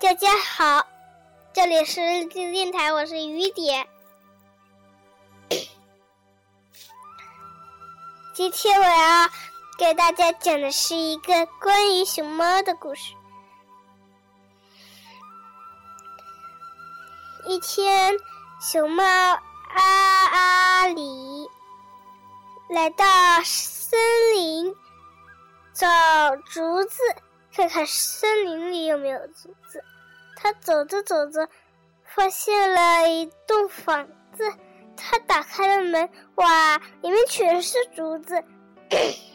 大家好，这里是日记电台，我是雨点。今天我要给大家讲的是一个关于熊猫的故事。一天，熊猫阿阿里来到森林找竹子。看看森林里有没有竹子。他走着走着，发现了一栋房子。他打开了门，哇，里面全是竹子。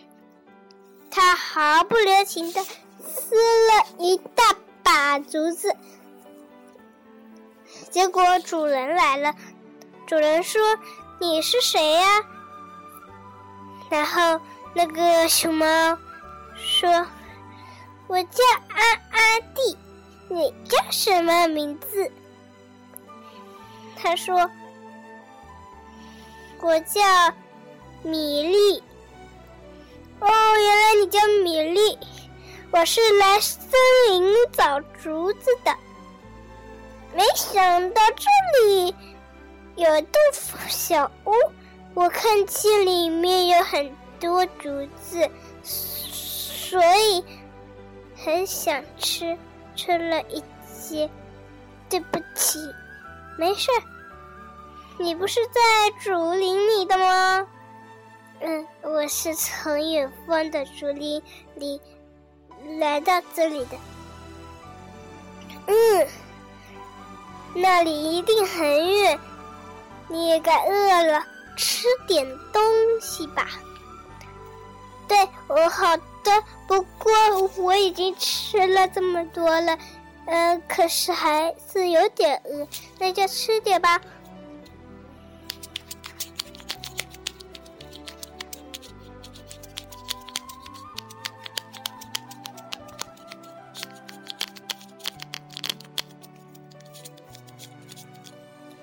他毫不留情的撕了一大把竹子。结果主人来了，主人说：“你是谁呀？”然后那个熊猫说。我叫阿阿弟，你叫什么名字？他说：“我叫米粒。”哦，原来你叫米粒。我是来森林找竹子的，没想到这里有栋小屋，我看见里面有很多竹子，所以。很想吃，吃了一些。对不起，没事。你不是在竹林里的吗？嗯，我是从远方的竹林里来到这里的。嗯，那里一定很远，你也该饿了，吃点东西吧。对，我好。的，不过我已经吃了这么多了，呃，可是还是有点饿，那就吃点吧。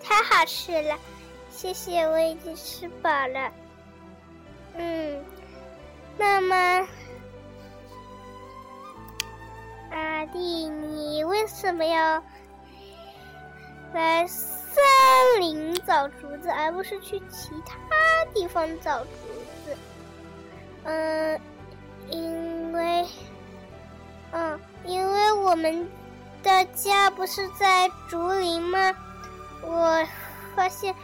太好吃了，谢谢，我已经吃饱了。嗯，那么。弟，你为什么要来森林找竹子，而不是去其他地方找竹子？嗯，因为，嗯，因为我们的家不是在竹林吗？我发现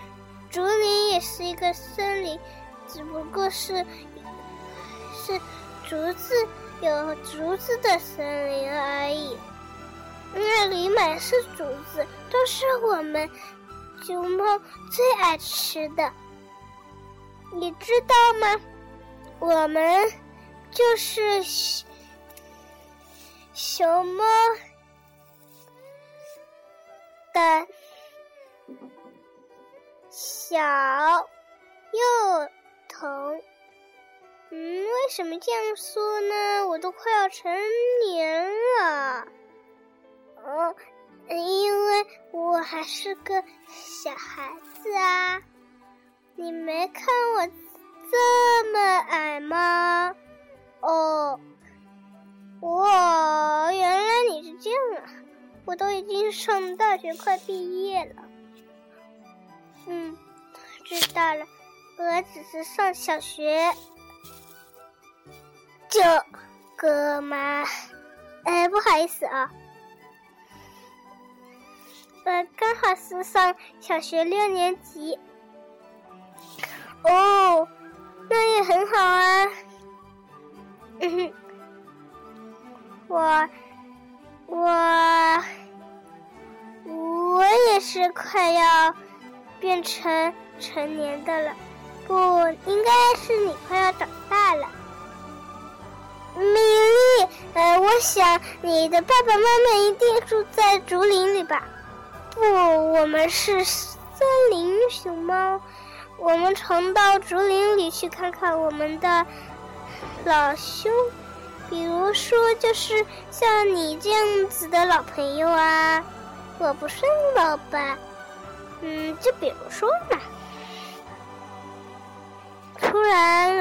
竹林也是一个森林，只不过是是竹子。有竹子的森林而已，那里满是竹子，都是我们熊猫最爱吃的。你知道吗？我们就是熊猫的小幼童。嗯，为什么这样说呢？我都快要成年了，哦，因为我还是个小孩子啊。你没看我这么矮吗？哦，哇，原来你是这样啊！我都已经上大学，快毕业了。嗯，知道了，我只是上小学。这个嘛，哎，不好意思啊，呃，刚好是上小学六年级。哦，那也很好啊。嗯哼，我我我也是快要变成成年的了，不，应该是你快要长大了。米粒，呃，我想你的爸爸妈妈一定住在竹林里吧？不，我们是森林熊猫，我们常到竹林里去看看我们的老兄，比如说就是像你这样子的老朋友啊。我不算老吧？嗯，就比如说嘛。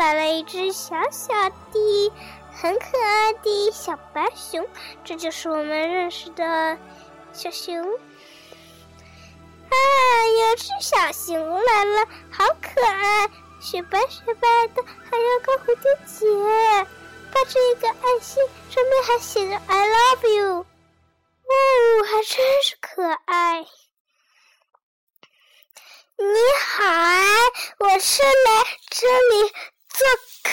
来了一只小小的。很可爱的小白熊，这就是我们认识的小熊。啊，有只小熊来了，好可爱，雪白雪白的，还有个蝴蝶结，抱着一个爱心，上面还写着 “I love you”。哦，还真是可爱。你好啊，我是来这里做客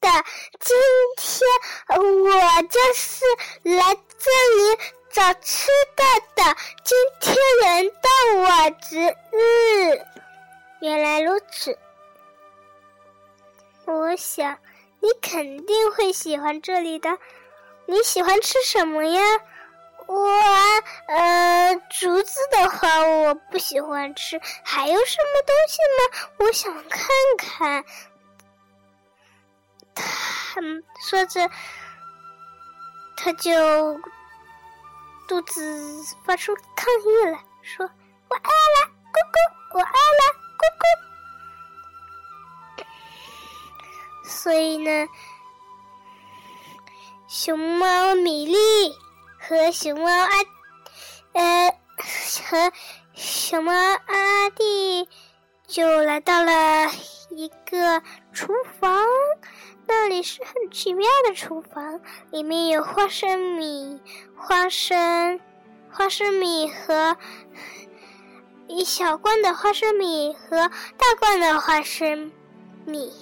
的。今天我就是来这里找吃的的。今天轮到我值日。原来如此，我想你肯定会喜欢这里的。你喜欢吃什么呀？我呃，竹子的话我不喜欢吃，还有什么东西吗？我想看看。他说着，他就肚子发出抗议了，说：“我饿了，咕咕，我饿了，咕咕。”所以呢，熊猫米粒。和熊猫阿，呃，和熊猫阿弟就来到了一个厨房，那里是很奇妙的厨房，里面有花生米、花生、花生米和一小罐的花生米和大罐的花生米，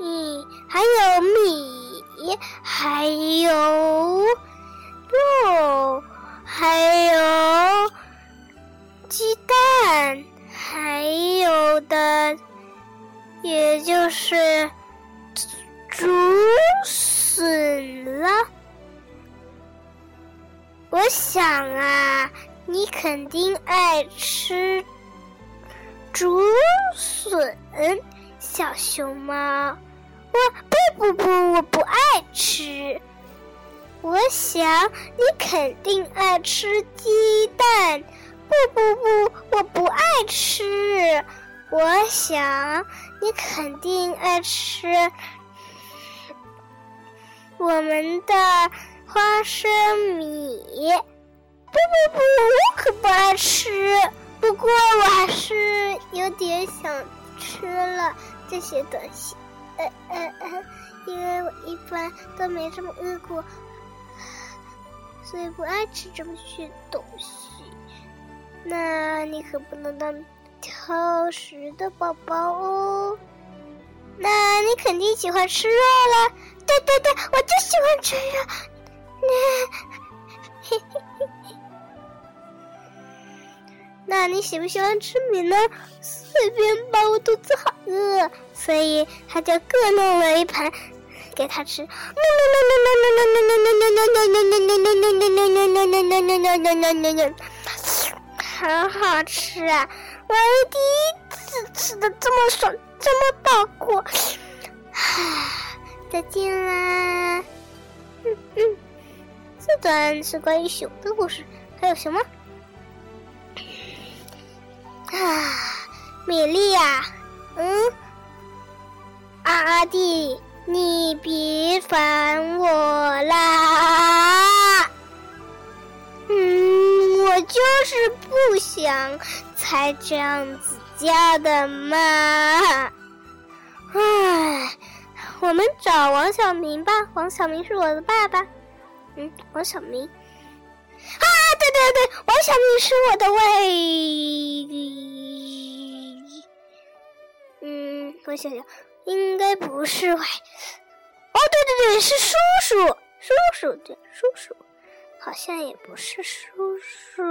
嗯，还有米，还有。肉，还有鸡蛋，还有的，也就是竹笋了。我想啊，你肯定爱吃竹笋，小熊猫。我不不不，我不爱吃。我想你肯定爱吃鸡蛋，不不不，我不爱吃。我想你肯定爱吃我们的花生米，不不不，我可不爱吃。不过我还是有点想吃了这些东西，呃呃呃，因为我一般都没这么饿过。所以不爱吃这么些东西，那你可不能当挑食的宝宝哦。那你肯定喜欢吃肉了，对对对，我就喜欢吃肉。那，那你喜不喜欢吃米呢？随便吧，我肚子好饿，所以他就各弄了一盘。给他吃，很好吃啊！我第一次吃的这么爽，这么饱过。再见啦！嗯嗯，这段是关于熊的故事，还有什么？啊，米粒呀，嗯，阿阿弟。你别烦我啦！嗯，我就是不想才这样子叫的嘛。我们找王小明吧。王小明是我的爸爸。嗯，王小明。啊，对对对，王小明是我的外。嗯，我想想。应该不是喂，哦，对对对，是叔叔，叔叔对，叔叔，好像也不是叔叔，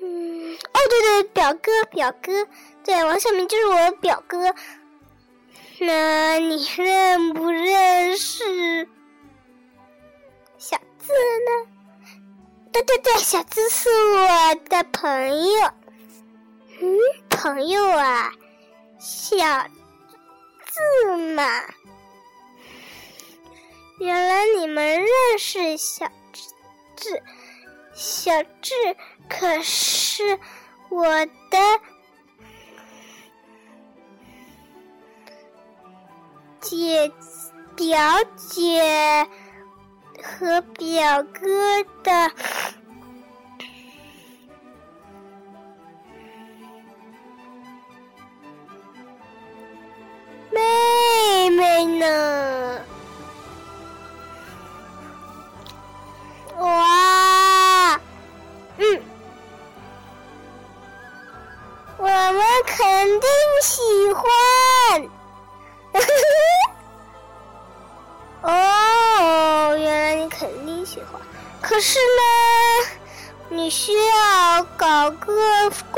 嗯，哦，对对，表哥，表哥，对，王小明就是我表哥，那你认不认识小智呢？对对对，小智是我的朋友，嗯，朋友啊。小智嘛，原来你们认识小智，小智可是我的姐表姐和表哥的妹妹呢？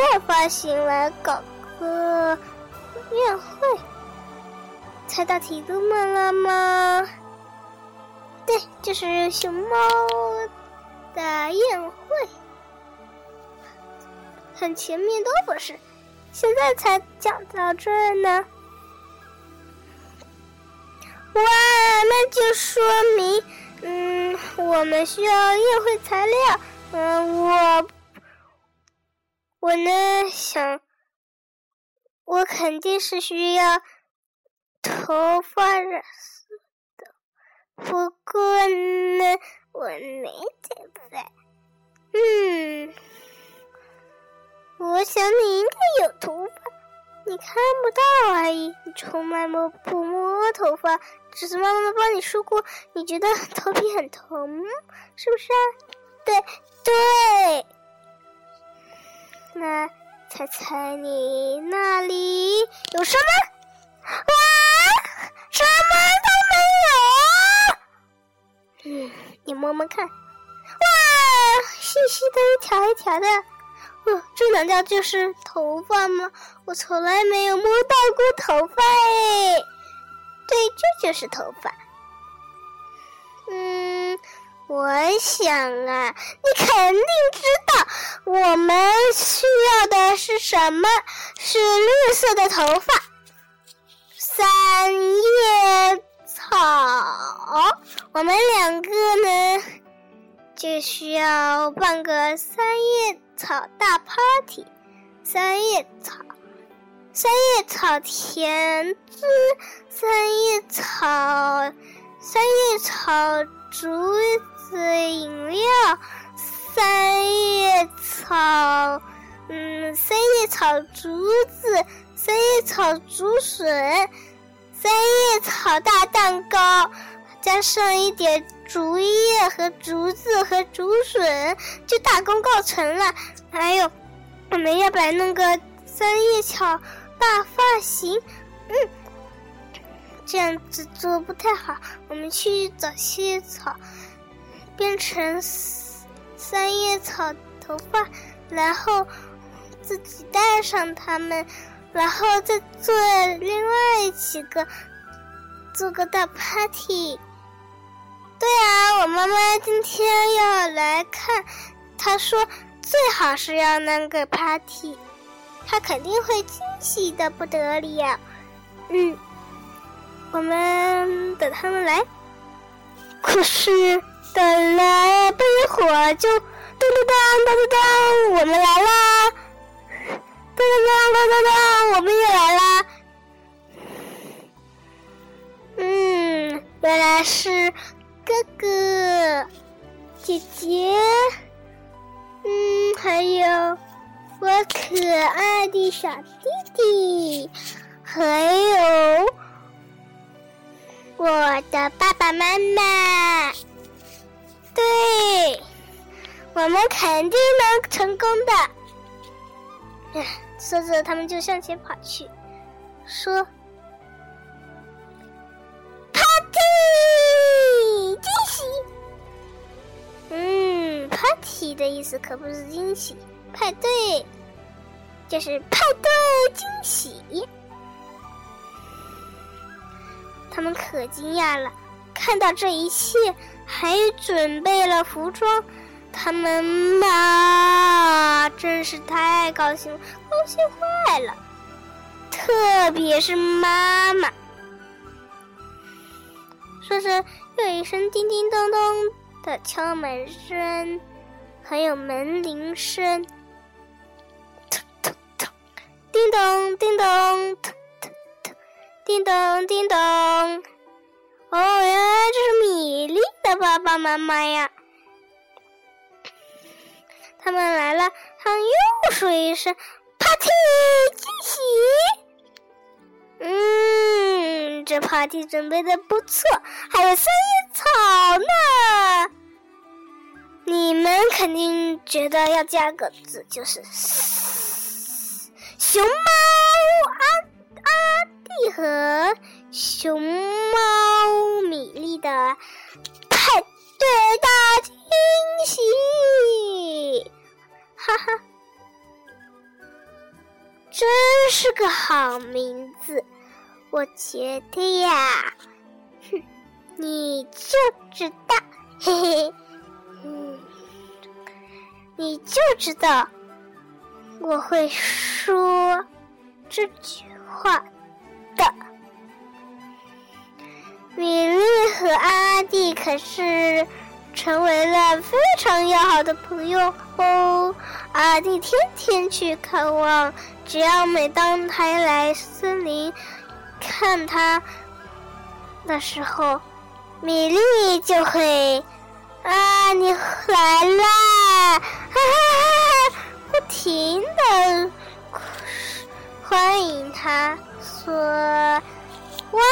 过发行来搞个宴会。猜到题目了吗？对，就是熊猫的宴会。很前面都不是，现在才讲到这儿呢。哇，那就说明，嗯，我们需要宴会材料。嗯，我，我呢想，我肯定是需要头发染色的。不过呢，我没头发。嗯，我想你应该有头发。你看不到而已，你从来摸不摸头发，只是妈妈帮你梳过。你觉得头皮很疼，是不是啊？对。猜猜你那里有什么？哇，什么都没有。嗯，你摸摸看。哇，细细的一条一条的。哦，这难道就是头发吗？我从来没有摸到过头发哎。对，这就是头发。嗯，我想啊，你肯定知道我们需要的是什么？是绿色的头发，三叶草。我们两个呢，就需要办个三叶。草大 party，三叶草，三叶草甜汁，三叶草，三叶草竹子饮料，三叶草，嗯，三叶草竹子，三叶草竹笋，三叶草大蛋糕，加上一点。竹叶和竹子和竹笋就大功告成了。还有，我们要不来弄个三叶草大发型？嗯，这样子做不太好。我们去找些草，变成三叶草头发，然后自己戴上它们，然后再做另外几个，做个大 party。对啊，我妈妈今天要来看，她说最好是要那个 party，她肯定会惊喜的不得了。嗯，我们等他们来。可是等了不一会儿，就噔噔噔噔噔噔，我们来啦！噔噔噔噔噔噔，我们也来啦！嗯，原来是。哥哥，姐姐，嗯，还有我可爱的小弟弟，还有我的爸爸妈妈。对，我们肯定能成功的。说着，他们就向前跑去，说。party 惊喜。party 的意思可不是惊喜，派对就是派对惊喜。他们可惊讶了，看到这一切，还准备了服装。他们嘛，真是太高兴，高兴坏了。特别是妈妈，说着，又一声叮叮咚咚的敲门声。还有门铃声，咚咚咚叮咚叮咚，叮咚叮咚。哦，原来这是米粒的爸爸妈妈呀！他们来了，他们又说一声 “party 惊喜”。嗯，这 party 准备的不错，还有三叶草呢。你们肯定觉得要加个字，就是熊猫阿阿弟和熊猫米粒的派对大惊喜，哈哈，真是个好名字，我觉得呀，哼，你就知道，嘿嘿。嗯，你就知道我会说这句话的。米粒和阿弟可是成为了非常要好的朋友哦。阿弟天天去看望，只要每当他来森林看他的时候，米粒就会。啊，你来啦！哈哈哈，不停的欢迎他，说：“哇，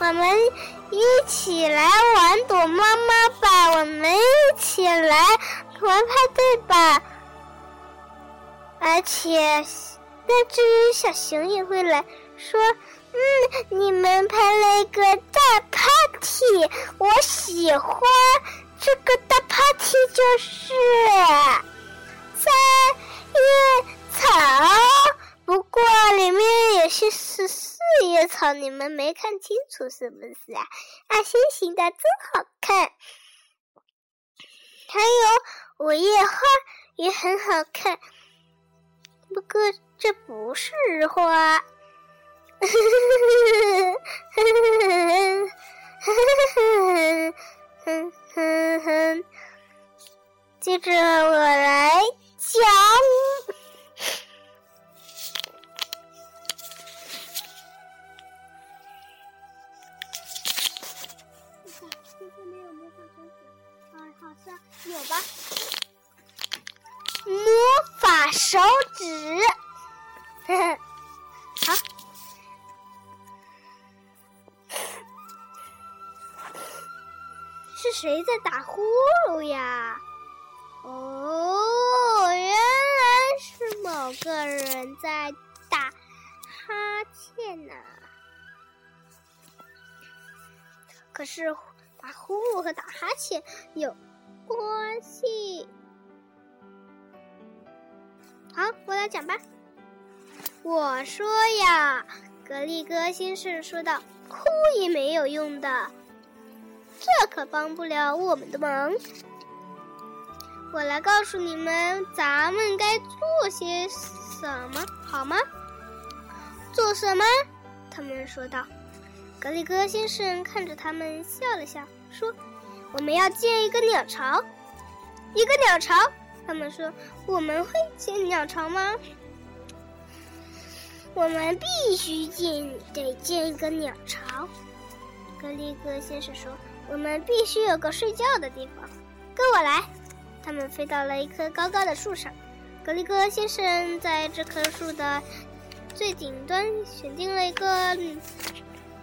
我们一起来玩躲猫猫吧！我们一起来玩派对吧！”而且，那只小熊也会来说。嗯，你们拍了一个大 party，我喜欢这个大 party 就是三叶草，草你们没看清楚是不是啊？爱心形的真好看。还有五叶花也很好看，不过这不是花。接着我来讲。有吧？魔法手指，呵呵，好。是谁在打呼噜呀？哦，原来是某个人在打哈欠呢。可是打呼噜和打哈欠有关系。好，我来讲吧。我说呀，格力哥先生说道：“哭也没有用的。”这可帮不了我们的忙。我来告诉你们，咱们该做些什么，好吗？做什么？他们说道。格利哥先生看着他们笑了笑，说：“我们要建一个鸟巢。”一个鸟巢？他们说：“我们会建鸟巢吗？”我们必须建，得建一个鸟巢。格里格先生说。我们必须有个睡觉的地方，跟我来。他们飞到了一棵高高的树上，格里格先生在这棵树的最顶端选定了一个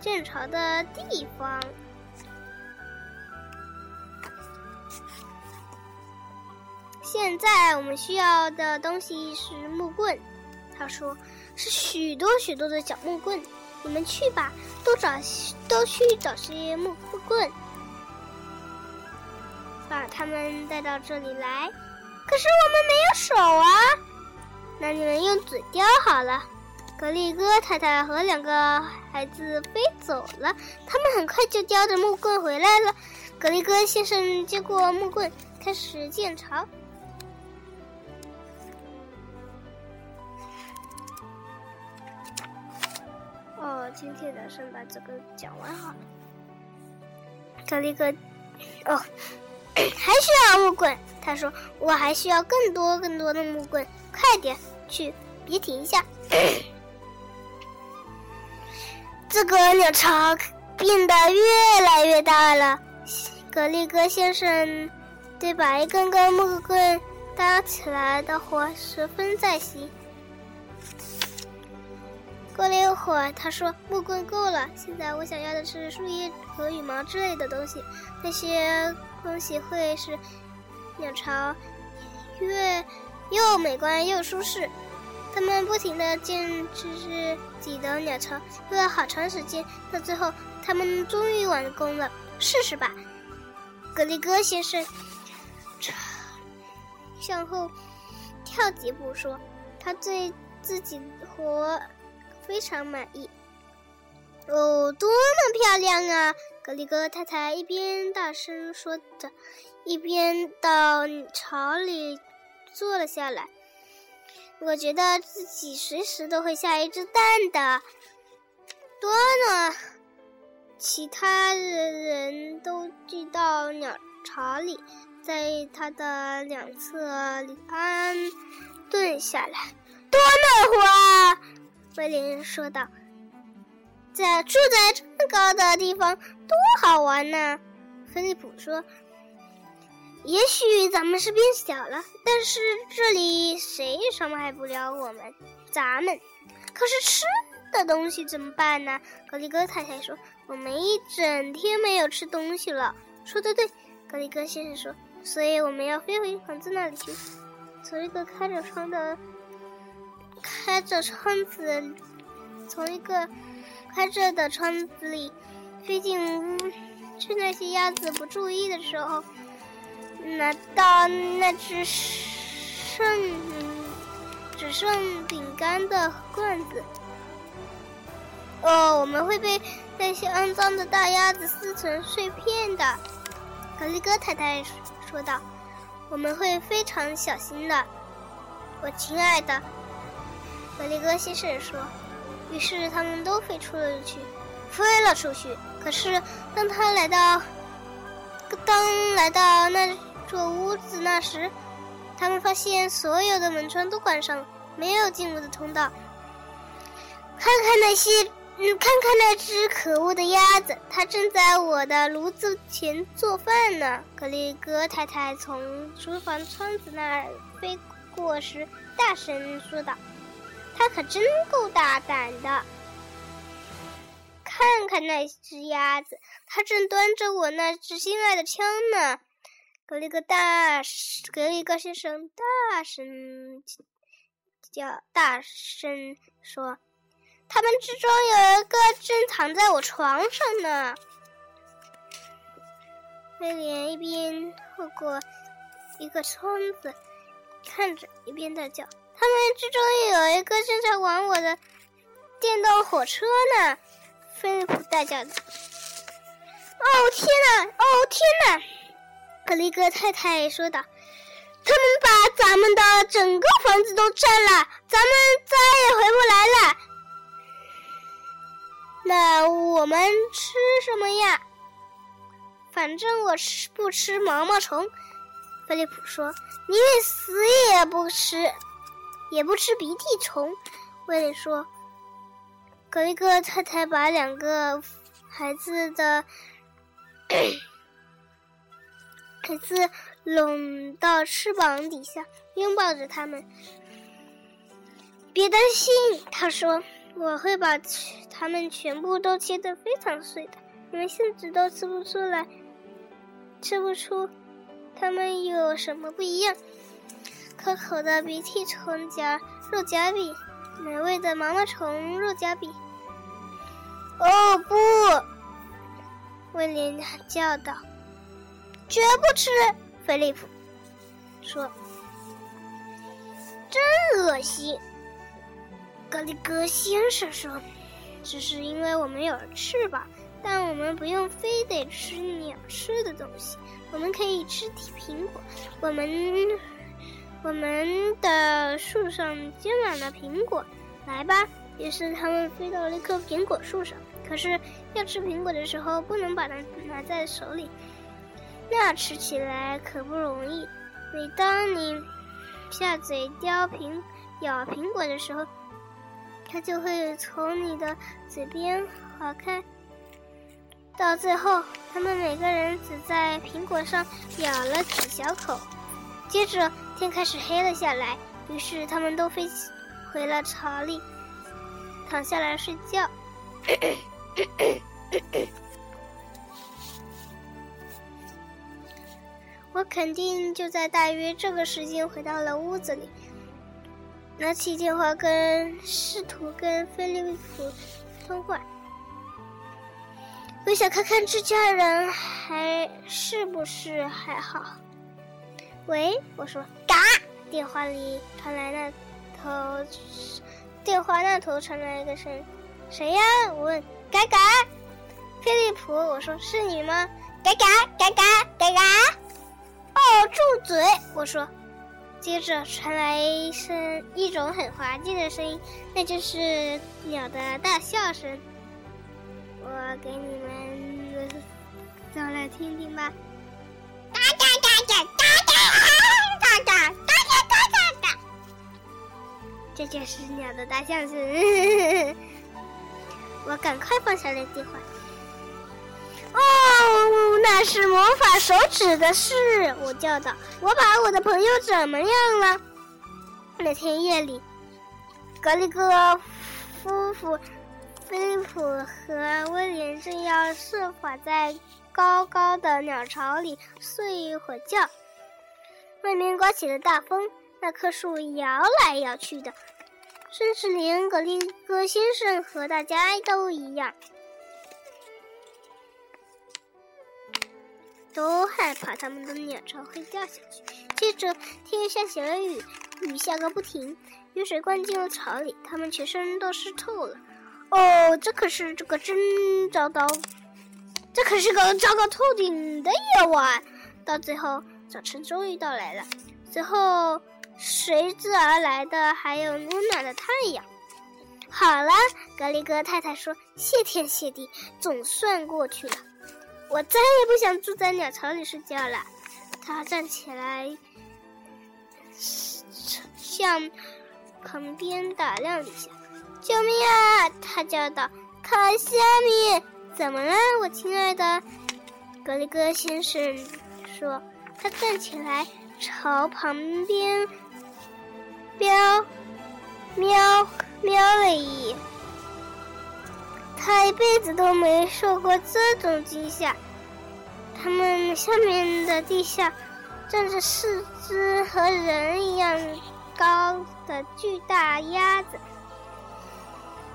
建巢的地方。现在我们需要的东西是木棍，他说是许多许多的小木棍。你们去吧，都找都去找些木木棍。把他们带到这里来，可是我们没有手啊！那你们用嘴叼好了。格力哥太太和两个孩子飞走了，他们很快就叼着木棍回来了。格力哥先生接过木棍，开始建巢。哦，今天打算把这个讲完好了。格力哥，哦。还需要木棍，他说：“我还需要更多更多的木棍，快点去，别停下。”这个鸟巢变得越来越大了，格力哥先生对把一根根木棍搭起来的活十分在行。过了一会儿，他说：“木棍够了，现在我想要的是树叶和羽毛之类的东西。那些东西会使鸟巢越又美观又舒适。”他们不停地建自己的鸟巢，用了好长时间，到最后，他们终于完工了。试试吧，格里戈先生，向后跳几步说：“他对自己活。”非常满意，哦，多么漂亮啊！格里格太太一边大声说着，一边到巢里坐了下来。我觉得自己随时都会下一只蛋的。多呢！其他的人都聚到鸟巢里，在它的两侧安顿下来。多暖和啊！威廉说道：“在住在这么高的地方，多好玩呢！”菲利普说：“也许咱们是变小了，但是这里谁也伤害不了我们。咱们可是吃的东西怎么办呢？”格里戈太太说：“我们一整天没有吃东西了。”说的对，格里戈先生说：“所以我们要飞回房子那里去，从一个开着窗的。”开着窗子，从一个开着的窗子里飞进屋，趁那些鸭子不注意的时候，拿到那只剩只剩饼干的罐子。哦，我们会被那些肮脏的大鸭子撕成碎片的。格里戈太太说道：“我们会非常小心的，我亲爱的。”格里格先生说：“于是他们都飞出了去，飞了出去。可是当他来到，当来到那座屋子那时，他们发现所有的门窗都关上了，没有进入的通道。看看那些，嗯，看看那只可恶的鸭子，它正在我的炉子前做饭呢。”格里格太太从厨房窗子那儿飞过时，大声说道。他可真够大胆的！看看那只鸭子，它正端着我那只心爱的枪呢。格里格大，格里格先生大声叫，大声说：“他们之中有一个正躺在我床上呢。”威廉一边透过一个窗子看着，一边大叫。他们之中有一个正在玩我的电动火车呢，菲利普大叫道：“哦天哪！哦天哪！”格里格太太说道：“他们把咱们的整个房子都占了，咱们再也回不来了。那我们吃什么呀？反正我吃不吃毛毛虫。”菲利普说：“你死也不吃。”也不吃鼻涕虫，威廉说。格雷格太太把两个孩子的孩子拢到翅膀底下，拥抱着他们。别担心，他说，我会把他们全部都切得非常碎的，你们甚至都吃不出来，吃不出他们有什么不一样。可口的鼻涕虫夹肉夹饼，美味的毛毛虫肉夹饼。哦不！威廉叫道：“绝不吃！”菲利普说：“真恶心。”格里格先生说：“只是因为我们有翅膀，但我们不用非得吃鸟吃的东西，我们可以吃苹果。我们。”我们的树上结满了苹果，来吧！于是他们飞到了一棵苹果树上。可是要吃苹果的时候，不能把它拿在手里，那吃起来可不容易。每当你下嘴叼苹咬苹果的时候，它就会从你的嘴边划开。到最后，他们每个人只在苹果上咬了几小口。接着天开始黑了下来，于是他们都飞回了巢里，躺下来睡觉。我肯定就在大约这个时间回到了屋子里，拿起电话跟试图跟菲利普通话。我想看看这家人还是不是还好。喂，我说，嘎，电话里传来那头，电话那头传来一个声，谁呀？我问，嘎嘎，菲利普，我说是你吗？嘎嘎嘎嘎嘎嘎，哦，住嘴！我说，接着传来一声一种很滑稽的声音，那就是鸟的大笑声。我给你们再来听听吧。嘎嘎嘎嘎嘎嘎嘎嘎嘎嘎嘎嘎，这就是鸟的大象声。我赶快放下了电话。哦，那是魔法手指的事，我叫道。我把我的朋友怎么样了？那天夜里，格里格夫妇。菲利普和威廉正要设法在高高的鸟巢里睡一会儿觉，外面刮起了大风，那棵树摇来摇去的，甚至连格林格先生和大家都一样，都害怕他们的鸟巢会掉下去。接着天下起了雨，雨下个不停，雨水灌进了巢里，他们全身都湿透了。哦，这可是这个真糟糕，这可是个糟糕透顶的夜晚。到最后，早晨终于到来了，随后随之而来的还有温暖的太阳。好了，格里格太太说：“谢天谢地，总算过去了。我再也不想住在鸟巢里睡觉了。”他站起来，向旁边打量了一下。救命啊！他叫道：“看下面，怎么了，我亲爱的？”格里格先生说：“他站起来，朝旁边瞄瞄瞄了一。他一辈子都没受过这种惊吓。他们下面的地下站着四只和人一样高的巨大鸭子。”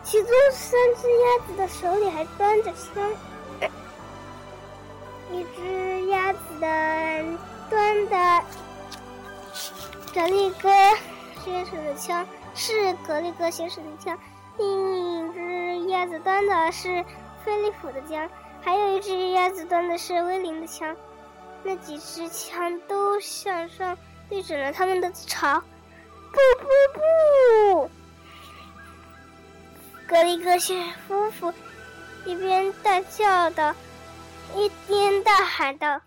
其中三只鸭子的手里还端着枪，一只鸭子的端的格力哥先生的枪是格力哥先生的枪，另一只鸭子端的是菲利普的枪，还有一只鸭子端的是威灵的枪。那几支枪都向上对准了他们的巢。不不不！格里格先夫妇一边大叫道，一边大喊道：“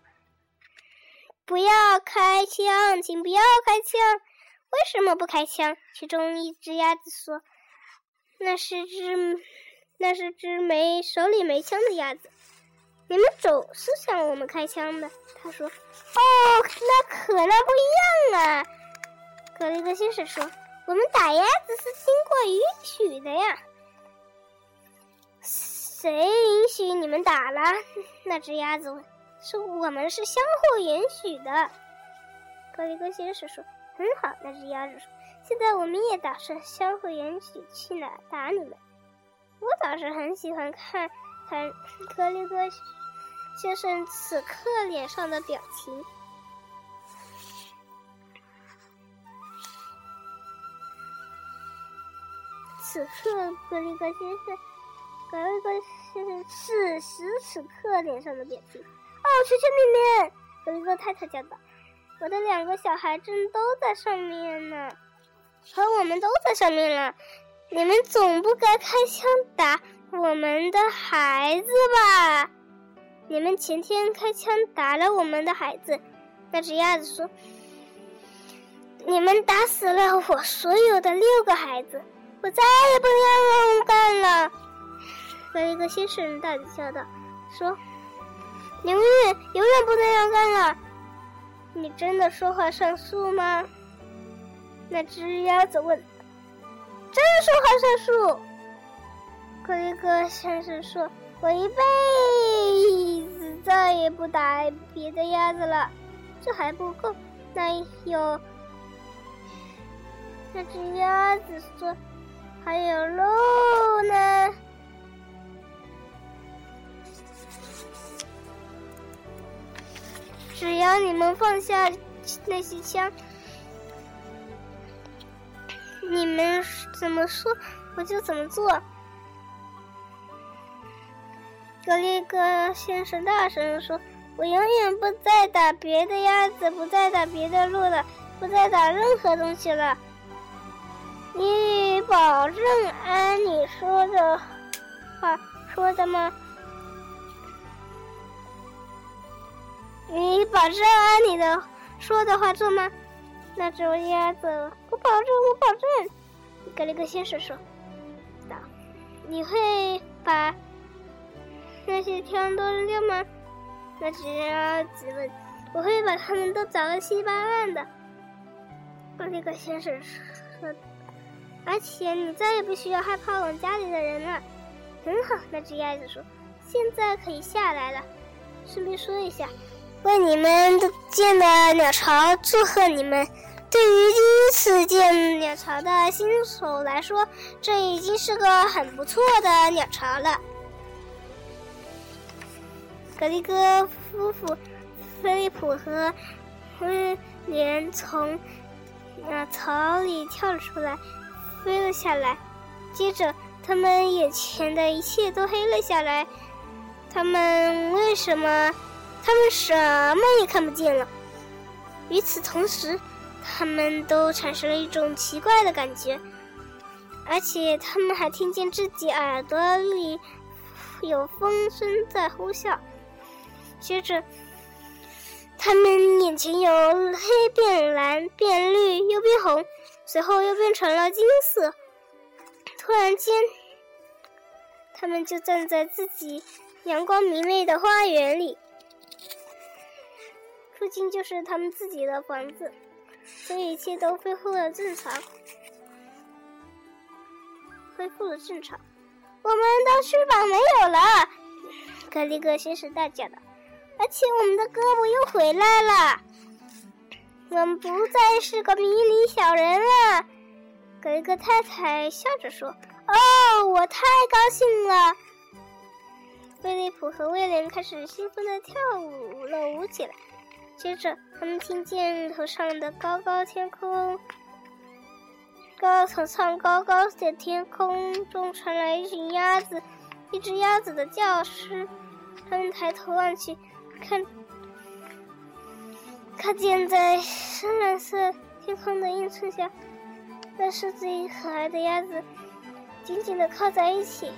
不要开枪，请不要开枪！为什么不开枪？”其中一只鸭子说：“那是只，那是只没手里没枪的鸭子。你们总是向我们开枪的。”他说：“哦，那可那不一样啊！”格雷格先生说：“我们打鸭子是经过允许的呀。”谁允许你们打了？那只鸭子问。是我们是相互允许的。格里格先生说。很好，那只鸭子说。现在我们也打算相互允许去哪打你们。我倒是很喜欢看看格里格先生此刻脸上的表情。此刻，格里格先生。格里格先生此时此刻脸上的表情。哦，求求你们！有一个太太叫道：“我的两个小孩正都在上面呢，和我们都在上面了。你们总不该开枪打我们的孩子吧？你们前天开枪打了我们的孩子。”那只鸭子说：“你们打死了我所有的六个孩子，我再也不要乱干了。”格里格先生大声叫道：“说：“永远永远不能这样干了。”你真的说话算数吗？那只鸭子问。“真说话算数。”格里格先生说：“我一辈子再也不打别的鸭子了。”这还不够，那有那只鸭子说：“还有肉呢。”只要你们放下那些枪，你们怎么说我就怎么做。格里格先生大声说：“我永远不再打别的鸭子，不再打别的鹿了，不再打任何东西了。你保证按你说的话说的吗？”你保证按你的说的话做吗？那只鸭子，我保证，我保证。格雷格先生说：“道，你会把那些枪都扔掉吗？”那只鸭子问：“我会把它们都砸个稀巴烂的。”格雷格先生说：“而且你再也不需要害怕我们家里的人了。”很好，那只鸭子说：“现在可以下来了。顺便说一下。”为你们建的鸟巢祝贺你们！对于第一次建鸟巢的新手来说，这已经是个很不错的鸟巢了。格力哥夫妇、菲利普和威廉从鸟巢里跳了出来，飞了下来。接着，他们眼前的一切都黑了下来。他们为什么？他们什么也看不见了。与此同时，他们都产生了一种奇怪的感觉，而且他们还听见自己耳朵里有风声在呼啸。接着，他们眼前由黑变蓝，变绿，又变红，随后又变成了金色。突然间，他们就站在自己阳光明媚的花园里。附近就是他们自己的房子，所以一切都恢复了正常，恢复了正常。我们的翅膀没有了，格里格先生大叫道，而且我们的胳膊又回来了。我们不再是个迷你小人了，格里格太太笑着说：“哦，我太高兴了。”菲利普和威廉开始兴奋地跳舞了舞起来。接着，他们听见头上的高高天空，高头上高高的天空中传来一群鸭子，一只鸭子的叫声。他们抬头望去，看，看见在深蓝色天空的映衬下，那是最可爱的鸭子，紧紧地靠在一起，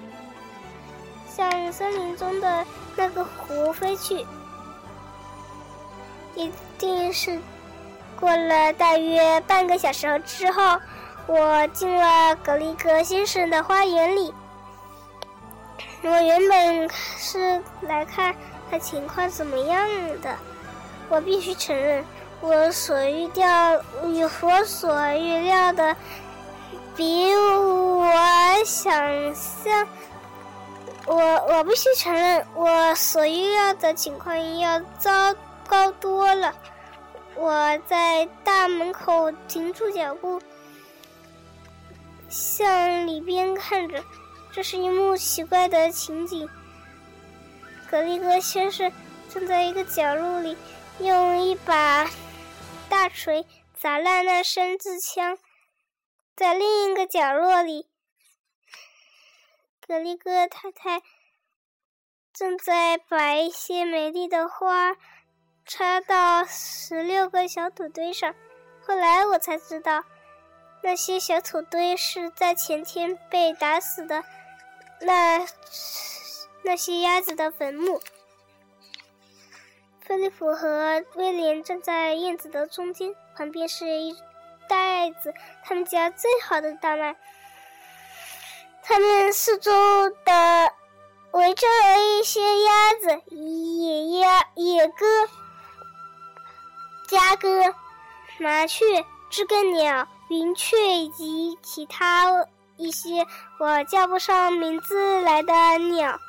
向森林中的那个湖飞去。一定是过了大约半个小时之后，我进了格里格先生的花园里。我原本是来看他情况怎么样的。我必须承认，我所预料与我所预料的比我想象，我我必须承认，我所预料的情况要糟。高多了。我在大门口停住脚步，向里边看着。这是一幕奇怪的情景。格力哥先生正在一个角落里，用一把大锤砸烂那生字枪。在另一个角落里，格力哥太太正在把一些美丽的花。插到十六个小土堆上，后来我才知道，那些小土堆是在前天被打死的那那些鸭子的坟墓。菲利普和威廉站在院子的中间，旁边是一袋子他们家最好的大麦。他们四周的围着了一些鸭子、野鸭、野鸽、家鸽、麻雀、知更鸟、云雀以及其他一些我叫不上名字来的鸟。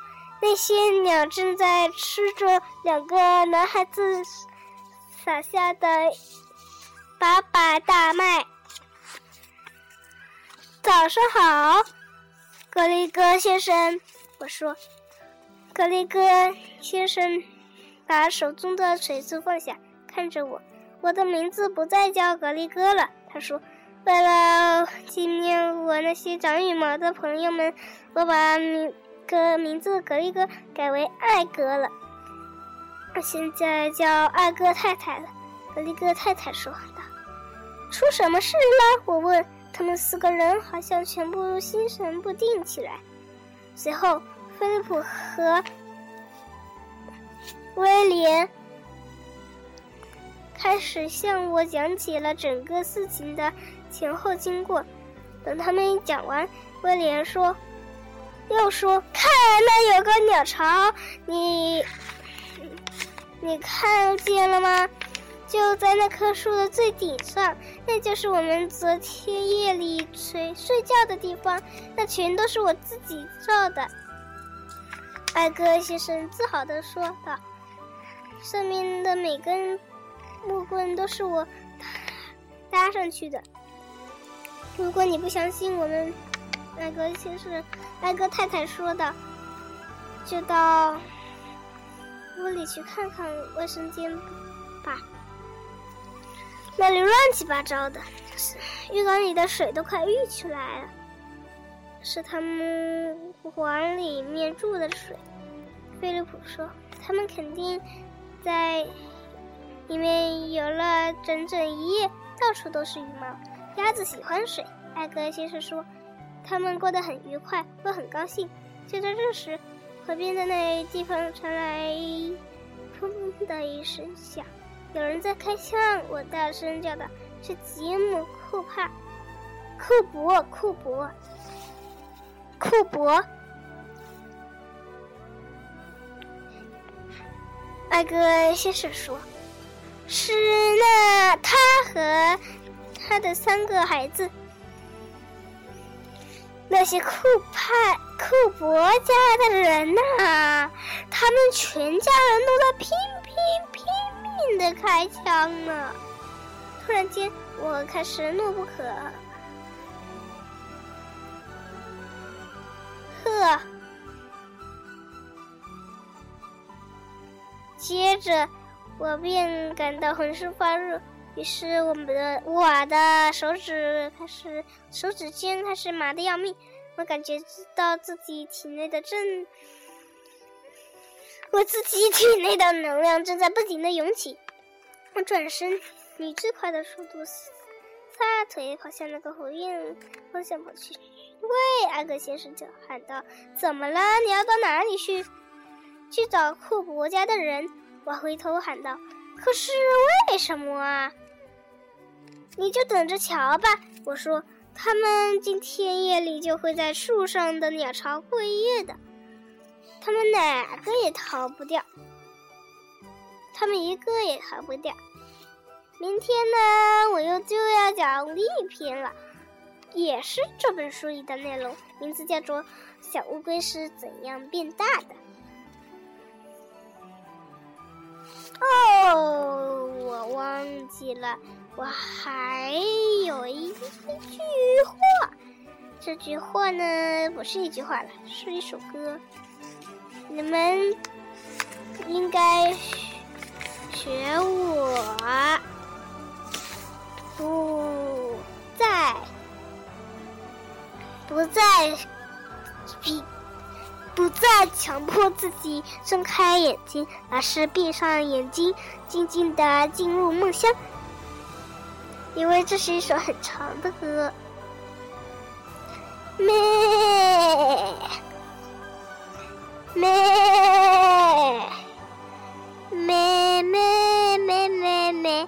那些鸟正在吃着两个男孩子撒下的把把大麦。早上好，格雷戈先生。我说：“格雷戈先生，把手中的锤子放下，看着我。我的名字不再叫格力哥了。”他说：“为了纪念我那些长羽毛的朋友们，我把名个名字格力哥改为艾格了。我现在叫艾格太太了。”格力哥太太说道：“出什么事了？”我问。他们四个人好像全部心神不定起来。随后，菲利普和威廉开始向我讲起了整个事情的前后经过。等他们讲完，威廉说：“又说，看那有个鸟巢，你你看见了吗？就在那棵树的最顶上，那就是我们昨天夜里睡睡觉的地方。那全都是我自己造的。”艾格先生自豪地说道，“上面的每根木棍都是我搭上去的。如果你不相信我们，那个先生，那个太太说的，就到屋里去看看卫生间吧。那里乱七八糟的，浴缸里的水都快溢出来了。”是他们往里面注的水，菲利普说：“他们肯定在里面游了整整一夜，到处都是羽毛。鸭子喜欢水。”艾格先生说：“他们过得很愉快，会很高兴。”就在这时，河边的那地方传来“砰”的一声响，有人在开枪！我大声叫道：“是吉姆·库帕，库伯，库伯！”库伯，艾格先生说：“是那他和他的三个孩子，那些库派库珀家的人呐，他们全家人都在拼拼拼命的开枪呢。”突然间，我开始怒不可。呵，接着我便感到浑身发热，于是我们的我的手指开始手指尖开始麻的要命。我感觉到自己体内的正，我自己体内的能量正在不停的涌起。我转身以最快的速度撒腿跑向那个火焰方向跑去。喂，艾格先生就喊道：“怎么了？你要到哪里去？去找库伯家的人？”我回头喊道：“可是为什么啊？”你就等着瞧吧。我说：“他们今天夜里就会在树上的鸟巢过夜的，他们哪个也逃不掉，他们一个也逃不掉。明天呢，我又就要讲另一篇了。”也是这本书里的内容，名字叫做《小乌龟是怎样变大的》。哦，我忘记了，我还有一句话。这句话呢，不是一句话了，是一首歌。你们应该学我，不在。不再闭，不再强迫自己睁开眼睛，而是闭上眼睛，静静的进入梦乡。因为这是一首很长的歌。咩咩咩咩咩咩咩。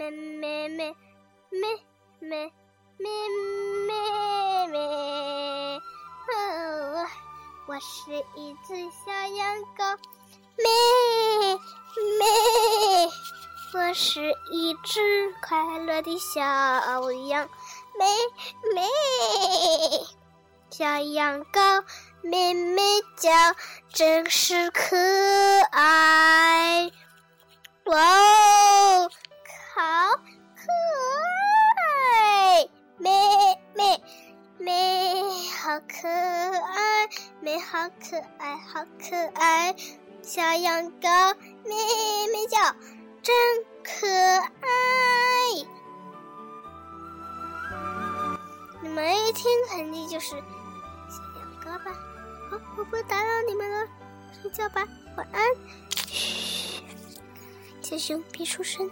咩咩咩咩咩咩咩咩哦！我。是一只小羊羔，咩咩。我是一只快乐的小羊，咩咩。小羊羔咩咩叫，真是可爱。哇哦，可爱。美好可爱，好可爱，小羊羔咩咩叫，真可爱。你们一听肯定就是小羊羔吧？好，我不打扰你们了，睡觉吧，晚安。嘘，小熊别出声。